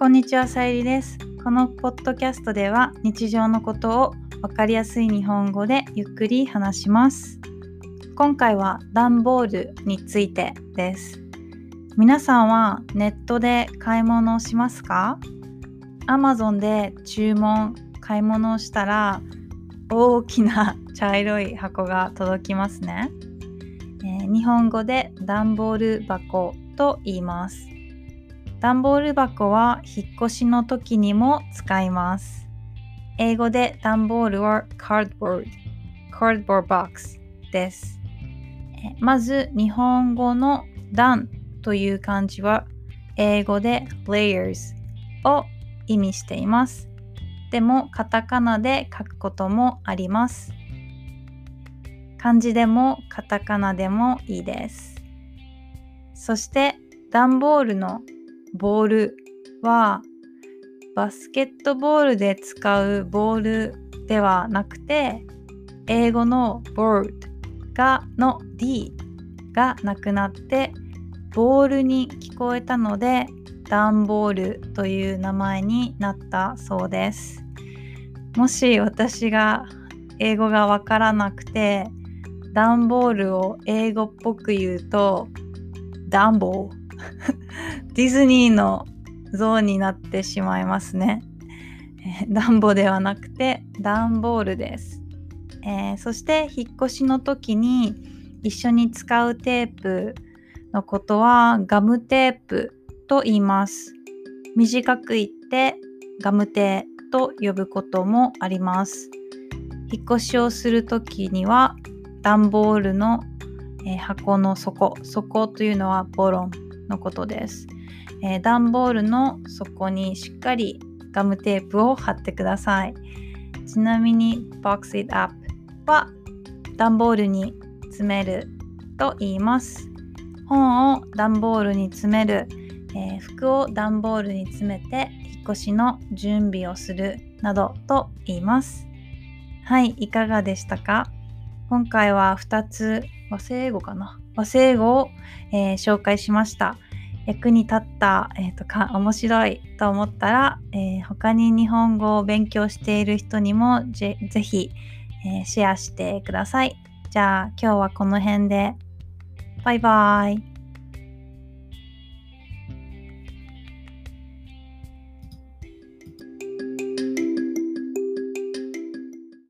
こんにちは、さゆりです。このポッドキャストでは日常のことを分かりやすい日本語でゆっくり話します。今回は段ボールについてです。皆さんはネットで買い物をしますか ?Amazon で注文、買い物をしたら大きな茶色い箱が届きますね。えー日本語で段ボール箱と言います。段ボール箱は引っ越しの時にも使います。英語で段ボールは cardboard, cardboard box です。まず日本語の段という漢字は英語で layers を意味しています。でもカタカナで書くこともあります。漢字でもカタカナでもいいです。そして段ボールのボールはバスケットボールで使うボールではなくて英語の board がの D がなくなってボールに聞こえたので段ボールという名前になったそうです。もし私が英語がわからなくて段ボールを英語っぽく言うとダンボー。ディズニーの像になってしまいますね。えーダンボではなくてダンボールです。えーそして引っ越しの時に一緒に使うテープのことはガムテープと言います。短く言ってガムテーと呼ぶこともあります。引っ越しをする時には段ボールの、えー箱の底底というのはボロンのことです。えー段ボールの底にしっかりガムテープを貼ってください。ちなみに box it up は段ボールに詰めると言います。本を段ボールに詰める、えー服を段ボールに詰めて引っ越しの準備をするなどと言います。はい、いかがでしたか？今回は2つ和製英語かな？和製英語を、えー紹介しました。役に立った、えーとか面白いと思ったら、えー他に日本語を勉強している人にもぜぜひ、えーシェアしてください。じゃあ今日はこの辺でバイバイ。